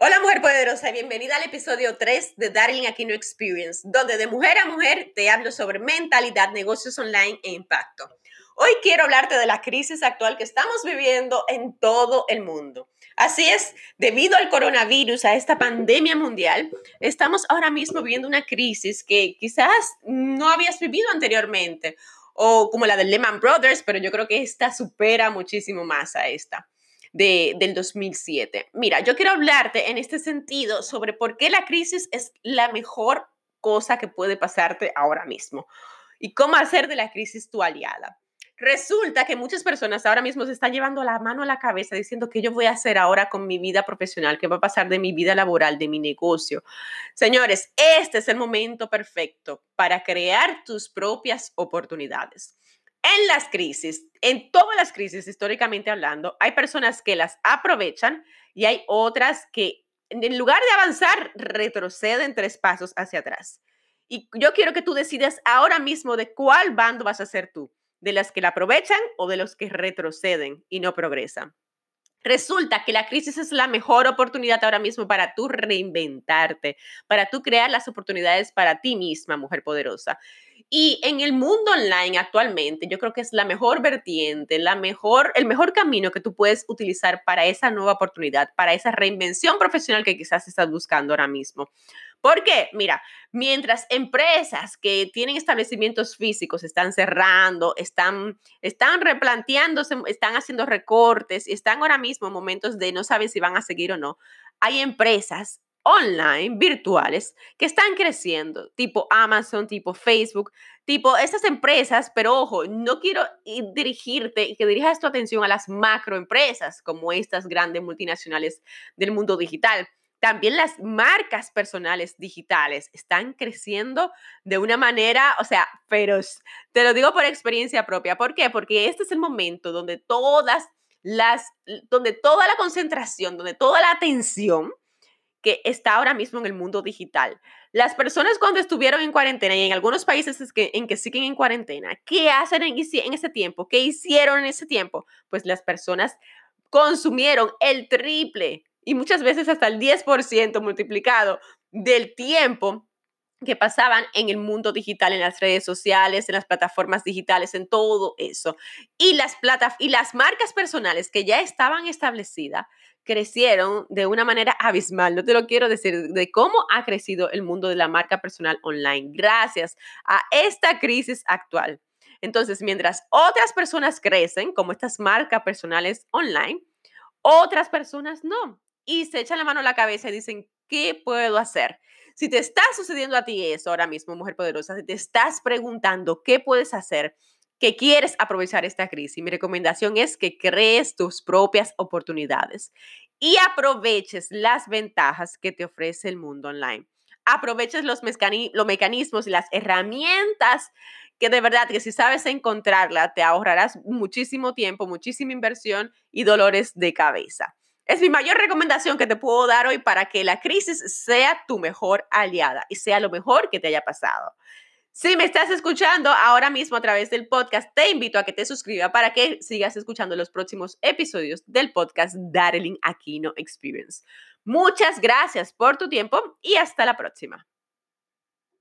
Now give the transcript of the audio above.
Hola mujer poderosa y bienvenida al episodio 3 de Darling Aquino Experience, donde de mujer a mujer te hablo sobre mentalidad, negocios online e impacto. Hoy quiero hablarte de la crisis actual que estamos viviendo en todo el mundo. Así es, debido al coronavirus, a esta pandemia mundial, estamos ahora mismo viviendo una crisis que quizás no habías vivido anteriormente, o como la de Lehman Brothers, pero yo creo que esta supera muchísimo más a esta del 2007. Mira, yo quiero hablarte en este sentido sobre por qué la crisis es la mejor cosa que puede pasarte ahora mismo y cómo hacer de la crisis tu aliada. Resulta que muchas personas ahora mismo se están llevando la mano a la cabeza diciendo que yo voy a hacer ahora con mi vida profesional, qué va a pasar de mi vida laboral, de mi negocio. Señores, este es el momento perfecto para crear tus propias oportunidades. En las crisis, en todas las crisis históricamente hablando, hay personas que las aprovechan y hay otras que en lugar de avanzar retroceden tres pasos hacia atrás. Y yo quiero que tú decidas ahora mismo de cuál bando vas a ser tú, de las que la aprovechan o de los que retroceden y no progresan. Resulta que la crisis es la mejor oportunidad ahora mismo para tú reinventarte, para tú crear las oportunidades para ti misma, mujer poderosa. Y en el mundo online actualmente, yo creo que es la mejor vertiente, la mejor, el mejor camino que tú puedes utilizar para esa nueva oportunidad, para esa reinvención profesional que quizás estás buscando ahora mismo. Porque, mira, mientras empresas que tienen establecimientos físicos están cerrando, están, están replanteándose, están haciendo recortes y están ahora mismo en momentos de no saben si van a seguir o no, hay empresas online, virtuales, que están creciendo, tipo Amazon, tipo Facebook, tipo estas empresas, pero ojo, no quiero dirigirte y que dirijas tu atención a las macroempresas como estas grandes multinacionales del mundo digital. También las marcas personales digitales están creciendo de una manera, o sea, pero Te lo digo por experiencia propia. ¿Por qué? Porque este es el momento donde todas las, donde toda la concentración, donde toda la atención que está ahora mismo en el mundo digital. Las personas cuando estuvieron en cuarentena y en algunos países es que, en que siguen en cuarentena, ¿qué hacen en, en ese tiempo? ¿Qué hicieron en ese tiempo? Pues las personas consumieron el triple y muchas veces hasta el 10% multiplicado del tiempo que pasaban en el mundo digital, en las redes sociales, en las plataformas digitales, en todo eso. Y las, plata y las marcas personales que ya estaban establecidas crecieron de una manera abismal. No te lo quiero decir de cómo ha crecido el mundo de la marca personal online gracias a esta crisis actual. Entonces, mientras otras personas crecen, como estas marcas personales online, otras personas no. Y se echan la mano a la cabeza y dicen, ¿qué puedo hacer? Si te está sucediendo a ti eso ahora mismo, mujer poderosa, si te estás preguntando qué puedes hacer, que quieres aprovechar esta crisis, mi recomendación es que crees tus propias oportunidades y aproveches las ventajas que te ofrece el mundo online. Aproveches los, los mecanismos y las herramientas que de verdad que si sabes encontrarla, te ahorrarás muchísimo tiempo, muchísima inversión y dolores de cabeza. Es mi mayor recomendación que te puedo dar hoy para que la crisis sea tu mejor aliada y sea lo mejor que te haya pasado. Si me estás escuchando ahora mismo a través del podcast, te invito a que te suscribas para que sigas escuchando los próximos episodios del podcast Darling Aquino Experience. Muchas gracias por tu tiempo y hasta la próxima.